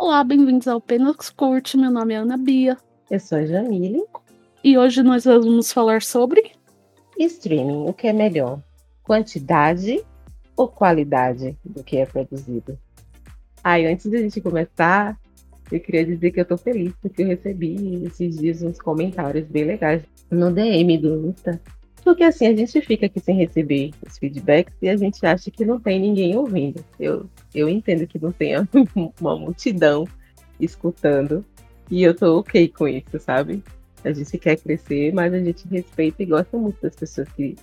Olá, bem-vindos ao Penas Curte. Meu nome é Ana Bia. Eu sou a Jamile. E hoje nós vamos falar sobre streaming. O que é melhor? Quantidade ou qualidade do que é produzido? Aí, antes de a gente começar, eu queria dizer que eu tô feliz porque eu recebi esses dias uns comentários bem legais no DM do Insta. Porque assim, a gente fica aqui sem receber os feedbacks e a gente acha que não tem ninguém ouvindo. Eu, eu entendo que não tenha uma multidão escutando. E eu tô ok com isso, sabe? A gente quer crescer, mas a gente respeita e gosta muito das pessoas que,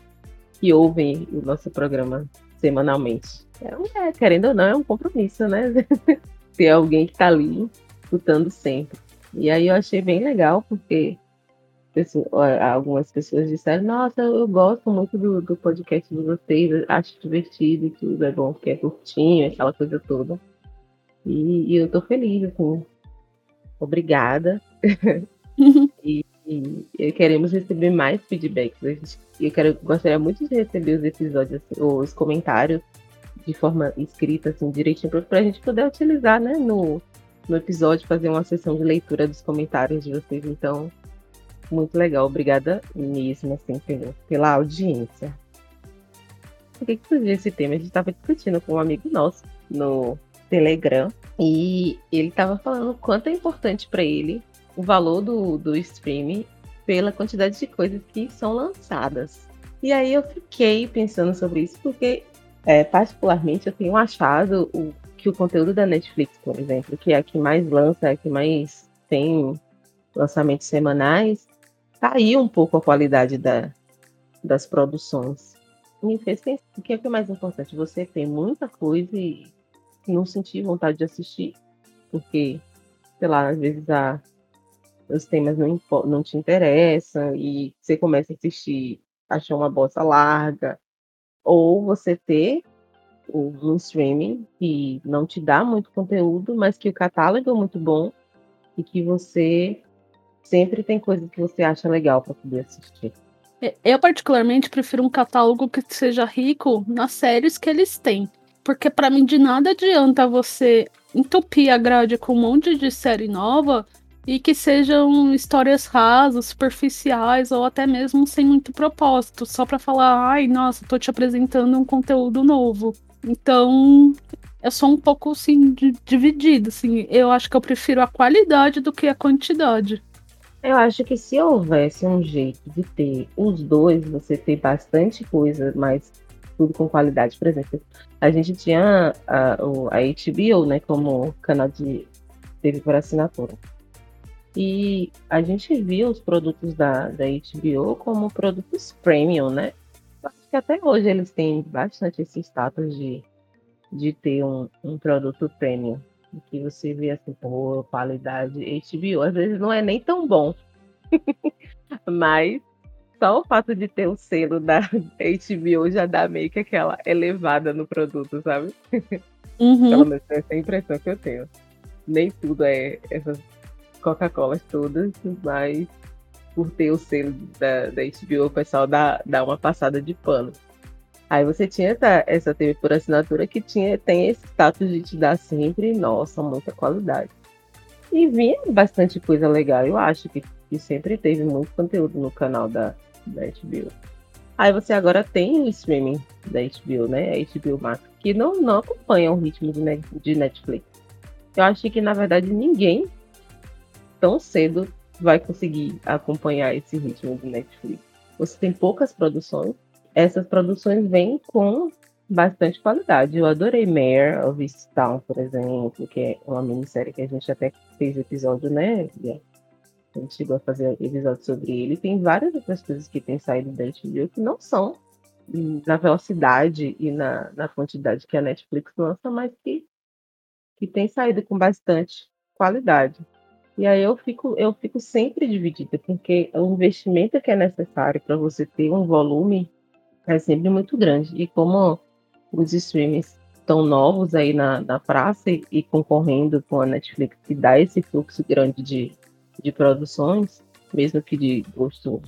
que ouvem o nosso programa semanalmente. É, é, querendo ou não, é um compromisso, né? Ter alguém que tá ali escutando sempre. E aí eu achei bem legal, porque pessoas, algumas pessoas disseram, nossa, eu gosto muito do, do podcast de vocês, acho divertido e tudo, é bom porque é curtinho, aquela coisa toda. E, e eu tô feliz, assim. Obrigada. e, e, queremos receber mais feedbacks. Gente, eu quero, gostaria muito de receber os episódios, assim, os comentários de forma escrita, assim, direitinho, para a gente poder utilizar, né, no, no episódio, fazer uma sessão de leitura dos comentários de vocês. Então, muito legal. Obrigada mesmo, assim, pela, audiência. Por que, que surgiu esse tema? A gente estava discutindo com um amigo nosso no Telegram e ele estava falando quanto é importante para ele o valor do, do streaming pela quantidade de coisas que são lançadas. E aí eu fiquei pensando sobre isso porque, é, particularmente, eu tenho achado o, que o conteúdo da Netflix, por exemplo, que é a que mais lança, é a que mais tem lançamentos semanais, caiu um pouco a qualidade da, das produções. Me fez pensar o que é, que é mais importante, você tem muita coisa e não sentir vontade de assistir, porque, sei lá, às vezes a, os temas não, não te interessam e você começa a assistir, achar uma bosta larga, ou você ter um streaming que não te dá muito conteúdo, mas que o catálogo é muito bom e que você sempre tem coisas que você acha legal para poder assistir. É, eu, particularmente, prefiro um catálogo que seja rico nas séries que eles têm. Porque, para mim, de nada adianta você entupir a grade com um monte de série nova e que sejam histórias rasas, superficiais ou até mesmo sem muito propósito, só para falar, ai, nossa, tô te apresentando um conteúdo novo. Então, eu sou um pouco assim dividido, assim, eu acho que eu prefiro a qualidade do que a quantidade. Eu acho que se houvesse um jeito de ter os dois, você ter bastante coisa, mas tudo com qualidade. Por exemplo, a gente tinha a, a HBO, né, como canal de TV por assinatura. E a gente viu os produtos da, da HBO como produtos premium, né? Acho que até hoje eles têm bastante esse status de, de ter um, um produto premium que você vê assim, pô, qualidade HBO, às vezes não é nem tão bom. Mas só o fato de ter o selo da HBO já dá meio que aquela elevada no produto, sabe? Uhum. Pelo menos essa é a impressão que eu tenho. Nem tudo é essas Coca-Colas todas, mas por ter o selo da, da HBO, o pessoal dá, dá uma passada de pano. Aí você tinha essa, TV por assinatura que tinha, tem esse status de te dar sempre, nossa, muita qualidade. E vinha bastante coisa legal, eu acho que, que sempre teve muito conteúdo no canal da, da HBO. Aí você agora tem o streaming da HBO, né? A HBO Max, que não, não acompanha o ritmo de, de Netflix. Eu acho que, na verdade, ninguém tão cedo vai conseguir acompanhar esse ritmo de Netflix. Você tem poucas produções, essas produções vêm com bastante qualidade. Eu adorei Mare of Easttown, por exemplo, que é uma minissérie que a gente até fez episódio, né? A gente chegou a fazer episódio sobre ele. Tem várias outras coisas que tem saído da HBO que não são na velocidade e na, na quantidade que a Netflix lança, mas que, que tem saído com bastante qualidade. E aí eu fico, eu fico sempre dividida, porque o investimento que é necessário para você ter um volume é sempre muito grande. E como os streams estão novos aí na, na praça e, e, concorrendo com a Netflix, que dá esse fluxo grande de, de produções, mesmo que de gosto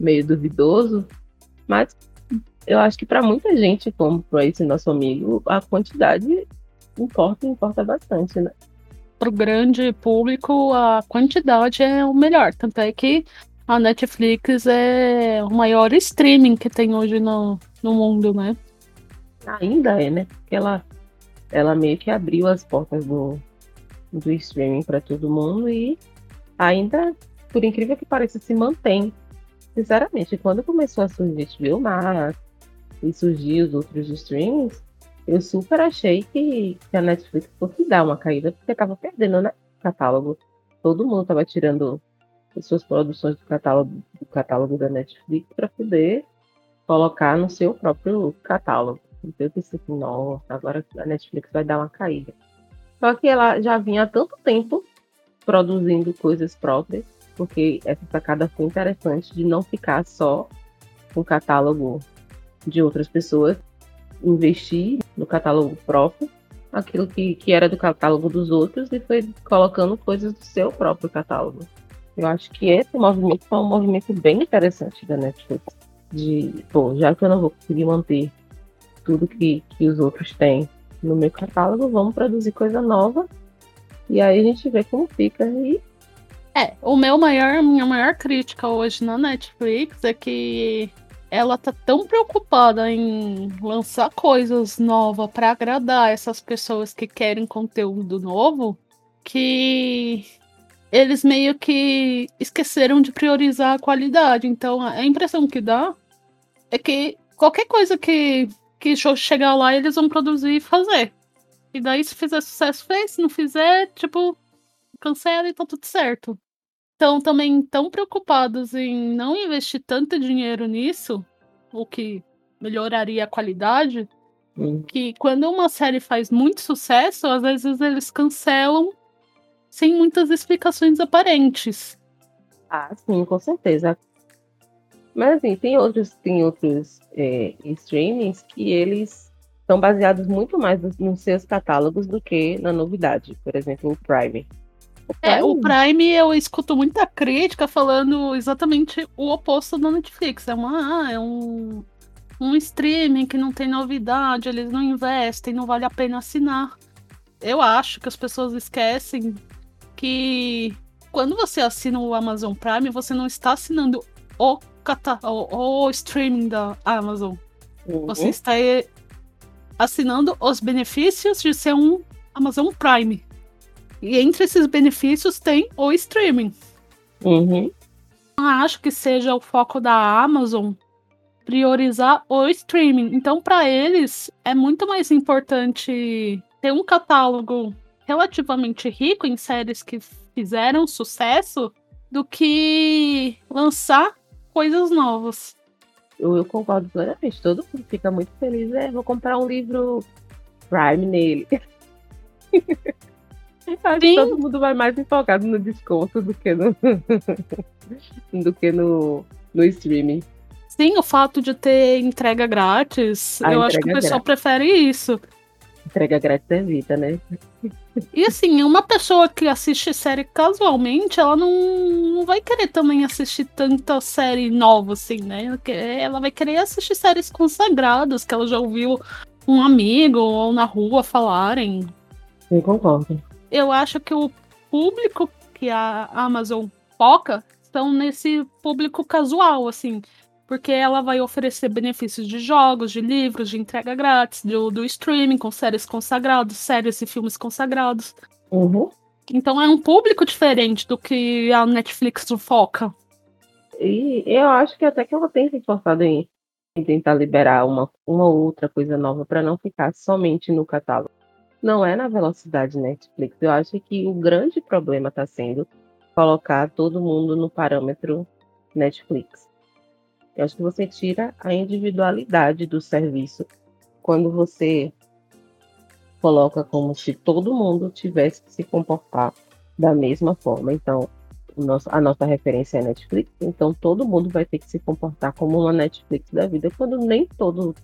meio duvidoso, mas eu acho que para muita gente, como para esse nosso amigo, a quantidade importa importa bastante, né? para o grande público, a quantidade é o melhor. Tanto é que a Netflix é o maior streaming que tem hoje no, no mundo, né? Ainda é, né? Porque ela, ela meio que abriu as portas do, do streaming para todo mundo e ainda, por incrível que pareça, se mantém. Sinceramente, quando começou a surgir HBO Max e surgir os outros streamings, eu super achei que, que a Netflix fosse dar uma caída, porque estava perdendo né, o catálogo. Todo mundo estava tirando as suas produções do catálogo, do catálogo da Netflix para poder colocar no seu próprio catálogo. Então eu pensei assim, nossa, agora a Netflix vai dar uma caída. Só que ela já vinha há tanto tempo produzindo coisas próprias, porque essa sacada foi interessante de não ficar só com o catálogo de outras pessoas, investir no catálogo próprio, aquilo que, que era do catálogo dos outros, e foi colocando coisas do seu próprio catálogo. Eu acho que esse movimento foi um movimento bem interessante da Netflix. De, pô, já que eu não vou conseguir manter tudo que, que os outros têm no meu catálogo, vamos produzir coisa nova. E aí a gente vê como fica. E... É, o meu maior, minha maior crítica hoje na Netflix é que ela tá tão preocupada em lançar coisas novas para agradar essas pessoas que querem conteúdo novo que eles meio que esqueceram de priorizar a qualidade. Então, a impressão que dá é que qualquer coisa que, que chegar lá, eles vão produzir e fazer. E daí, se fizer sucesso, fez. Se não fizer, tipo, cancela e tá tudo certo. Então, também tão preocupados em não investir tanto dinheiro nisso, o que melhoraria a qualidade, hum. que quando uma série faz muito sucesso, às vezes eles cancelam sem muitas explicações aparentes. Ah, sim, com certeza. Mas assim, tem outros, tem outros é, streamings que eles são baseados muito mais nos seus catálogos do que na novidade. Por exemplo, o Prime. O Prime... É, o Prime eu escuto muita crítica falando exatamente o oposto da Netflix. É uma, ah, é um, um streaming que não tem novidade, eles não investem, não vale a pena assinar. Eu acho que as pessoas esquecem que quando você assina o Amazon Prime, você não está assinando o, cata o, o streaming da Amazon. Uhum. Você está assinando os benefícios de ser um Amazon Prime. E entre esses benefícios tem o streaming. Uhum. Não acho que seja o foco da Amazon priorizar o streaming. Então, para eles, é muito mais importante ter um catálogo relativamente rico em séries que fizeram sucesso do que lançar coisas novas. Eu, eu concordo plenamente. Todo mundo fica muito feliz. É, vou comprar um livro Prime nele. Acho que todo mundo vai mais empolgado no desconto do que no, do que no, no streaming. Sim, o fato de ter entrega grátis, A eu entrega acho que o pessoal grátis. prefere isso. Entrega grátis é vida, né? E assim, uma pessoa que assiste série casualmente, ela não, não vai querer também assistir tanta série nova, assim, né? Ela vai querer assistir séries consagradas que ela já ouviu um amigo ou na rua falarem. Eu concordo. Eu acho que o público que a Amazon foca estão nesse público casual, assim porque ela vai oferecer benefícios de jogos, de livros, de entrega grátis, do, do streaming, com séries consagradas, séries e filmes consagrados. Uhum. Então é um público diferente do que a Netflix foca. E eu acho que até que ela tem se esforçado em, em tentar liberar uma, uma outra coisa nova para não ficar somente no catálogo. Não é na velocidade Netflix. Eu acho que o grande problema está sendo colocar todo mundo no parâmetro Netflix. Eu acho que você tira a individualidade do serviço quando você coloca como se todo mundo tivesse que se comportar da mesma forma. Então, nosso, a nossa referência é Netflix, então todo mundo vai ter que se comportar como uma Netflix da vida, quando nem todo,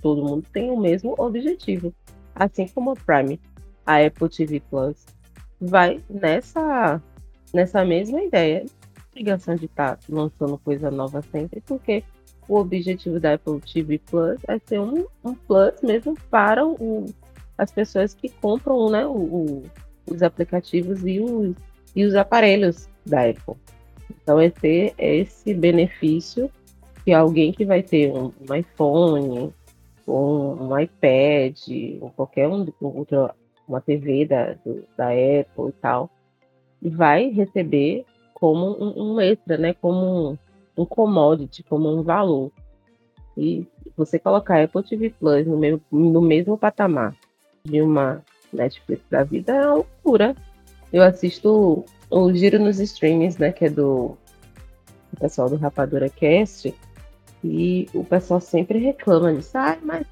todo mundo tem o mesmo objetivo. Assim como a Prime, a Apple TV Plus, vai nessa, nessa mesma ideia obrigação de estar tá lançando coisa nova sempre, porque o objetivo da Apple TV Plus é ser um, um plus mesmo para o, as pessoas que compram né, o, os aplicativos e os, e os aparelhos da Apple. Então, é ter esse benefício que alguém que vai ter um, um iPhone, um, um, iPad, ou qualquer um, outra, uma TV da, do, da Apple e tal, vai receber como um, um extra, né? Como um, um commodity, como um valor. E você colocar Apple TV Plus no mesmo, no mesmo patamar de uma Netflix da vida é uma loucura. Eu assisto o Giro nos Streams, né? Que é do, pessoal do Rapadura Cast. E o pessoal sempre reclama disso. Ah, mas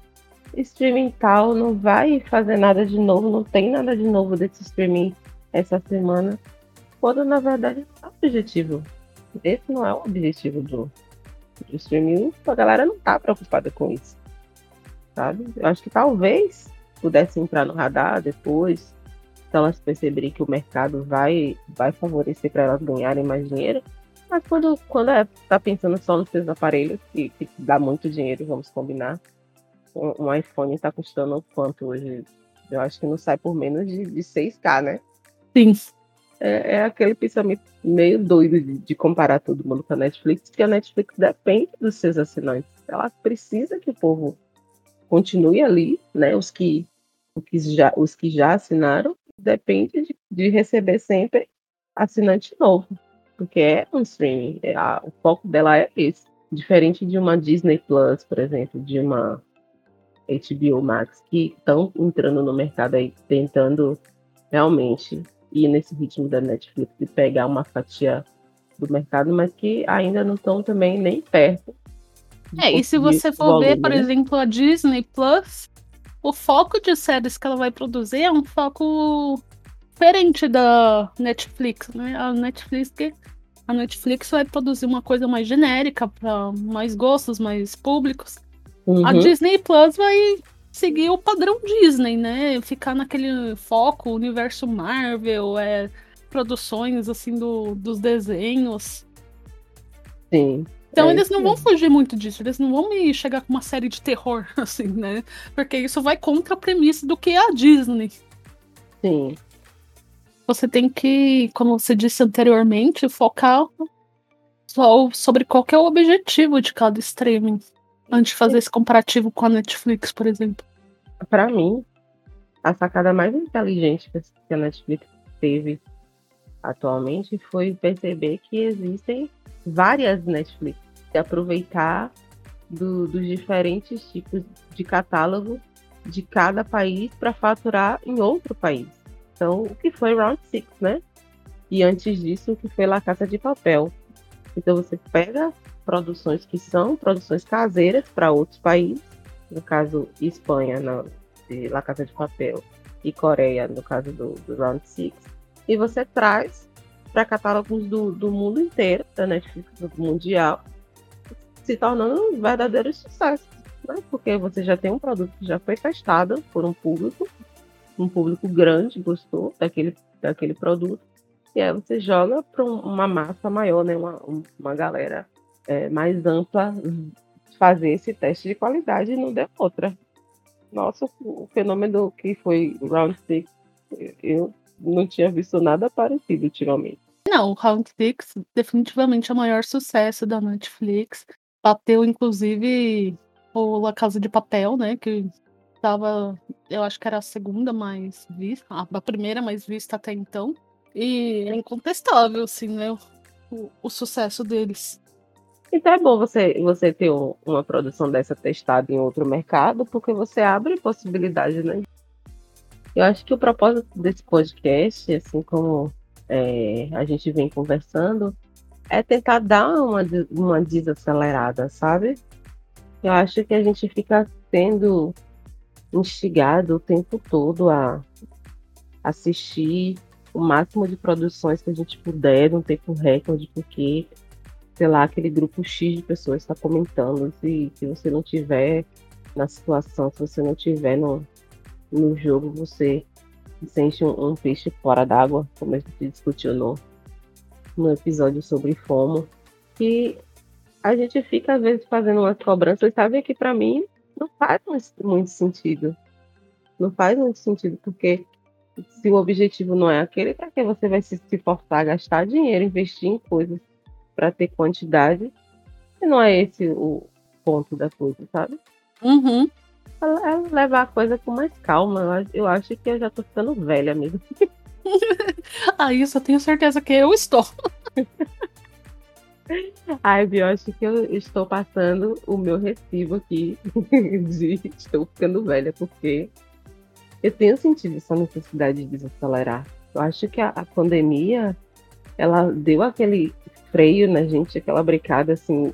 streaming tal não vai fazer nada de novo, não tem nada de novo desse streaming essa semana. Quando na verdade não é o objetivo. Esse não é o objetivo do, do streaming. A galera não tá preocupada com isso. Sabe? Eu acho que talvez pudesse entrar no radar depois, se elas perceberem que o mercado vai, vai favorecer para elas ganharem mais dinheiro. Mas quando, quando é, tá pensando só nos seus aparelhos, que, que dá muito dinheiro, vamos combinar. Um, um iPhone está custando quanto hoje? Eu acho que não sai por menos de, de 6K, né? Sim. É, é aquele pensamento meio doido de, de, comparar todo mundo com a Netflix, porque a Netflix depende dos seus assinantes. Ela precisa que o povo continue ali, né? Os que, os que, já, os que já assinaram, depende de, de receber sempre assinante novo porque é um streaming. É a, o foco dela é esse. Diferente de uma Disney Plus, por exemplo, de uma HBO Max, que estão entrando no mercado aí, tentando realmente ir nesse ritmo da Netflix e pegar uma fatia do mercado, mas que ainda não estão também nem perto. É, e se você for volume, ver, por né? exemplo, a Disney Plus, o foco de séries que ela vai produzir é um foco diferente da Netflix, né? A Netflix a Netflix vai produzir uma coisa mais genérica para mais gostos, mais públicos. Uhum. A Disney Plus vai seguir o padrão Disney, né? Ficar naquele foco, universo Marvel, é, produções assim do, dos desenhos. Sim. Então é eles não vão fugir muito disso, eles não vão me chegar com uma série de terror, assim, né? Porque isso vai contra a premissa do que é a Disney. Sim você tem que, como você disse anteriormente, focar só sobre qual é o objetivo de cada streaming. Antes de fazer esse comparativo com a Netflix, por exemplo. Para mim, a sacada mais inteligente que a Netflix teve atualmente foi perceber que existem várias Netflix e aproveitar do, dos diferentes tipos de catálogo de cada país para faturar em outro país. Então, o que foi Round Six, né? E antes disso, o que foi La Casa de Papel. Então, você pega produções que são produções caseiras para outros países, no caso, Espanha, na, de La Casa de Papel, e Coreia, no caso do, do Round Six, e você traz para catálogos do, do mundo inteiro, da Netflix mundial, se tornando um verdadeiro sucesso. Né? Porque você já tem um produto que já foi testado por um público, um público grande gostou daquele, daquele produto, e aí você joga para uma massa maior, né? uma, uma galera é, mais ampla fazer esse teste de qualidade e não deu outra. Nossa, o fenômeno que foi Round Six, eu não tinha visto nada parecido ultimamente. Não, o Round Six definitivamente é o maior sucesso da Netflix. Bateu, inclusive, o La Casa de Papel, né? Que Tava, eu acho que era a segunda mais vista, a primeira mais vista até então. E é incontestável, assim, né? O, o sucesso deles. Então é bom você, você ter uma produção dessa testada em outro mercado, porque você abre possibilidades, né? Eu acho que o propósito desse podcast, assim como é, a gente vem conversando, é tentar dar uma, uma desacelerada, sabe? Eu acho que a gente fica tendo instigado o tempo todo a assistir o máximo de produções que a gente puder num tempo recorde, porque, sei lá, aquele grupo X de pessoas está comentando. Se, se você não tiver na situação, se você não tiver no, no jogo, você sente um, um peixe fora d'água, como a gente discutiu no, no episódio sobre FOMO. E a gente fica, às vezes, fazendo umas cobranças, sabe que para mim não faz muito sentido. Não faz muito sentido, porque se o objetivo não é aquele, para que você vai se, se forçar a gastar dinheiro, investir em coisas para ter quantidade? E não é esse o ponto da coisa, sabe? Uhum. É, levar a coisa com mais calma. Eu acho que eu já tô ficando velha mesmo. ah, isso eu tenho certeza que eu estou. Ai, eu acho que eu estou passando o meu recibo aqui de estou ficando velha, porque eu tenho sentido essa necessidade de desacelerar. Eu acho que a, a pandemia ela deu aquele freio na gente, aquela brincada assim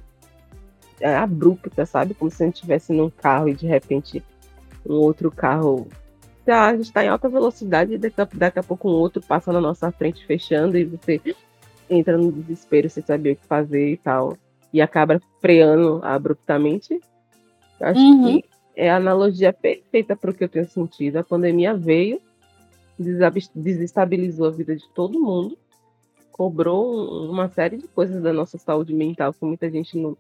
é, abrupta, sabe? Como se a gente estivesse num carro e de repente um outro carro. Ah, a gente está em alta velocidade e daqui a, daqui a pouco um outro passa na nossa frente fechando e você entra no desespero sem saber o que fazer e tal. E acaba freando abruptamente. Acho uhum. que é a analogia perfeita para o que eu tenho sentido. A pandemia veio, desestabilizou a vida de todo mundo, cobrou uma série de coisas da nossa saúde mental que muita gente não,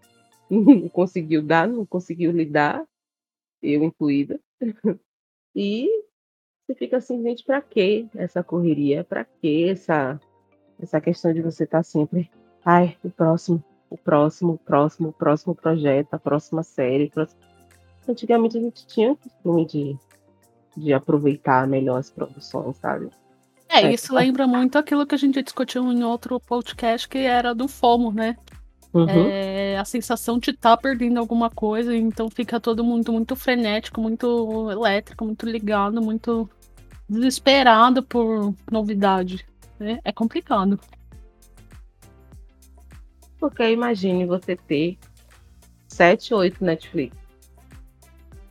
não conseguiu dar, não conseguiu lidar, eu incluída. E você fica assim, gente, para que essa correria? Para que essa essa questão de você estar tá sempre, ai, o próximo, o próximo, o próximo, o próximo projeto, a próxima série. Próximo... Antigamente a gente tinha o costume de, de aproveitar melhor as produções, sabe? É, é isso lembra muito aquilo que a gente discutiu em outro podcast que era do FOMO, né? Uhum. É, a sensação de estar tá perdendo alguma coisa, então fica todo mundo muito frenético, muito elétrico, muito ligado, muito desesperado por novidade. Né? É complicado. Porque imagine você ter sete, oito Netflix.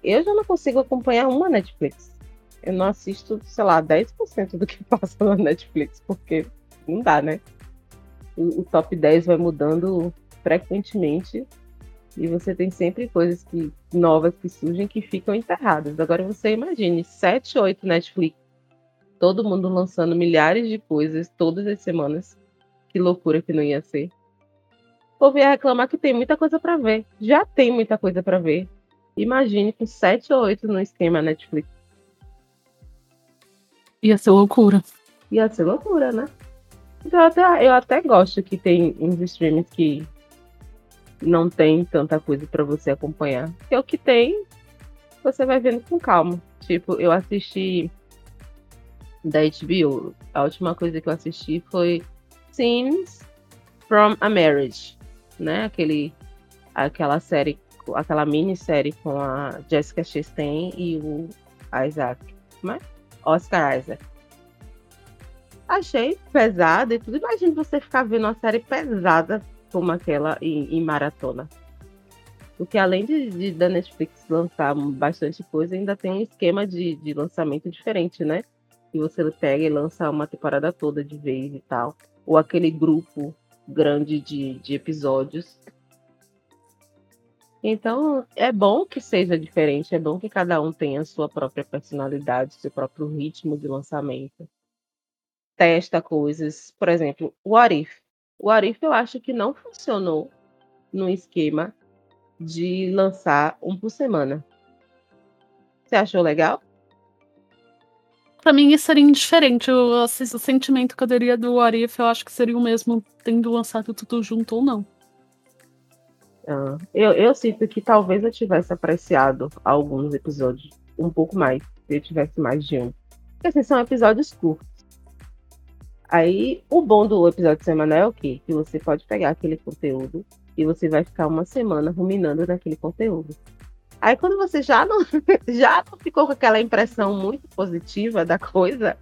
Eu já não consigo acompanhar uma Netflix. Eu não assisto, sei lá, 10% do que passa na Netflix, porque não dá, né? O, o top 10 vai mudando frequentemente e você tem sempre coisas que, novas que surgem que ficam enterradas. Agora você imagine, 7, 8 Netflix todo mundo lançando milhares de coisas todas as semanas. Que loucura que não ia ser. O povo ia reclamar que tem muita coisa para ver. Já tem muita coisa para ver. Imagine com sete ou oito no esquema Netflix. Ia ser loucura. Ia ser loucura, né? Então, eu até, eu até gosto que tem uns streams que não tem tanta coisa para você acompanhar. Porque o que tem, você vai vendo com calma. Tipo, eu assisti da HBO. A última coisa que eu assisti foi Scenes from a Marriage, né? Aquele, aquela série, aquela minissérie com a Jessica Chastain e o Isaac, mas Oscar Isaac. Achei pesada e tudo. Imagina você ficar vendo uma série pesada como aquela em, em maratona. Porque além de, de, da Netflix lançar bastante coisa, ainda tem um esquema de, de lançamento diferente, né? que você pega e lança uma temporada toda de vez e tal. Ou aquele grupo grande de, de episódios. Então, é bom que seja diferente, é bom que cada um tenha a sua própria personalidade, seu próprio ritmo de lançamento. Testa coisas. Por exemplo, o Arif. O Arif eu acho que não funcionou no esquema de lançar um por semana. Você achou legal? Pra mim isso seria indiferente. O, o sentimento que eu teria do Arif, eu acho que seria o mesmo tendo lançado tudo junto ou não. Ah, eu, eu sinto que talvez eu tivesse apreciado alguns episódios um pouco mais, se eu tivesse mais de um. Porque assim, são episódios curtos. Aí, o bom do episódio semanal é o quê? Que você pode pegar aquele conteúdo e você vai ficar uma semana ruminando naquele conteúdo. Aí quando você já não, já não ficou com aquela impressão muito positiva da coisa,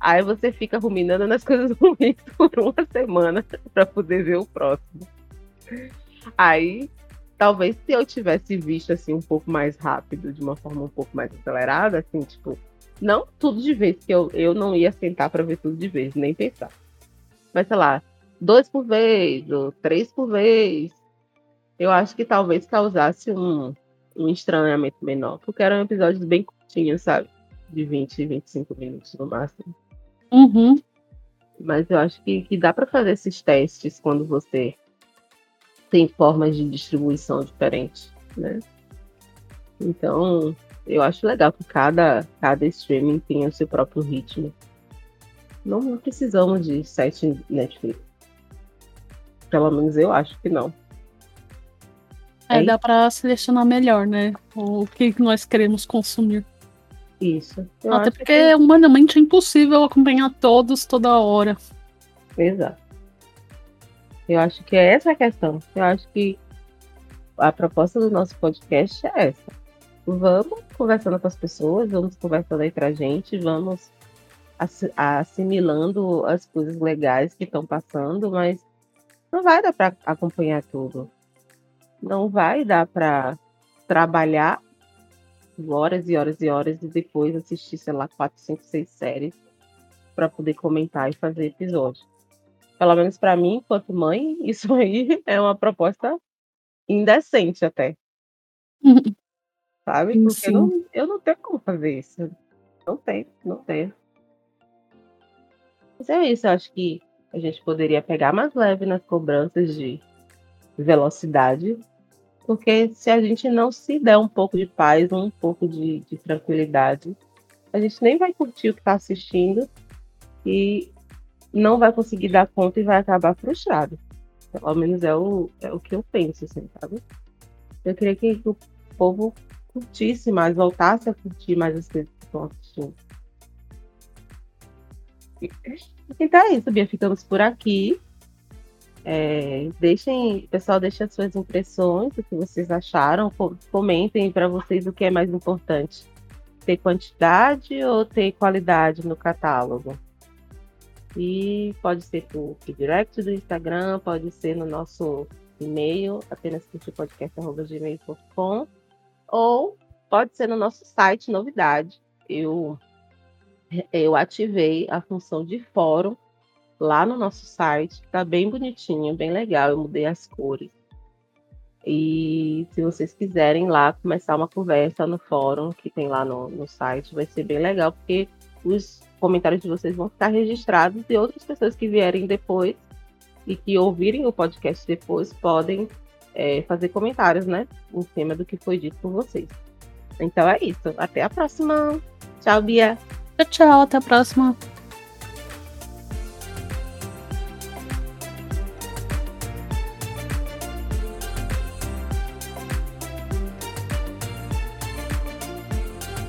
aí você fica ruminando nas coisas ruins por uma semana para poder ver o próximo. Aí, talvez se eu tivesse visto assim um pouco mais rápido, de uma forma um pouco mais acelerada, assim, tipo, não tudo de vez, que eu, eu não ia sentar para ver tudo de vez, nem pensar. Mas sei lá, dois por vez, ou três por vez, eu acho que talvez causasse um, um estranhamento menor, porque eram episódios bem curtinhos, sabe? De 20, 25 minutos no máximo. Uhum. Mas eu acho que, que dá para fazer esses testes quando você tem formas de distribuição diferentes, né? Então, Eu acho legal que cada, cada streaming tenha o seu próprio ritmo. Não precisamos de site Netflix. Pelo menos eu acho que não. É, é dá para selecionar melhor, né? O que nós queremos consumir. Isso. Até porque que... humanamente é impossível acompanhar todos toda hora. Exato. Eu acho que é essa a questão. Eu acho que a proposta do nosso podcast é essa. Vamos conversando com as pessoas, vamos conversando entre a gente, vamos assimilando as coisas legais que estão passando, mas não vai dar para acompanhar tudo. Não vai dar para trabalhar horas e horas e horas e depois assistir, sei lá, quatro, cinco, seis séries para poder comentar e fazer episódio. Pelo menos para mim, enquanto mãe, isso aí é uma proposta indecente até. Sabe? Porque eu não, eu não tenho como fazer isso. Não tenho, não tenho. Mas é isso, eu acho que a gente poderia pegar mais leve nas cobranças de velocidade, porque se a gente não se der um pouco de paz, um pouco de, de tranquilidade, a gente nem vai curtir o que está assistindo e não vai conseguir dar conta e vai acabar frustrado. Pelo menos é o, é o que eu penso, assim, sabe? Eu queria que o povo curtisse mais, voltasse a curtir mais as coisas que estão assistindo. Então é isso, Bia. Ficamos por aqui. É, deixem, pessoal, deixem as suas impressões, o que vocês acharam. Comentem para vocês o que é mais importante: ter quantidade ou ter qualidade no catálogo. E pode ser por direct do Instagram, pode ser no nosso e-mail, apenas podcast.gmail.com, ou pode ser no nosso site Novidade. Eu eu ativei a função de fórum lá no nosso site. Tá bem bonitinho, bem legal. Eu mudei as cores. E se vocês quiserem lá começar uma conversa no fórum que tem lá no, no site, vai ser bem legal, porque os comentários de vocês vão ficar registrados e outras pessoas que vierem depois e que ouvirem o podcast depois podem é, fazer comentários, né? Em cima do que foi dito por vocês. Então é isso. Até a próxima. Tchau, Bia. Tchau, tchau. Até a próxima.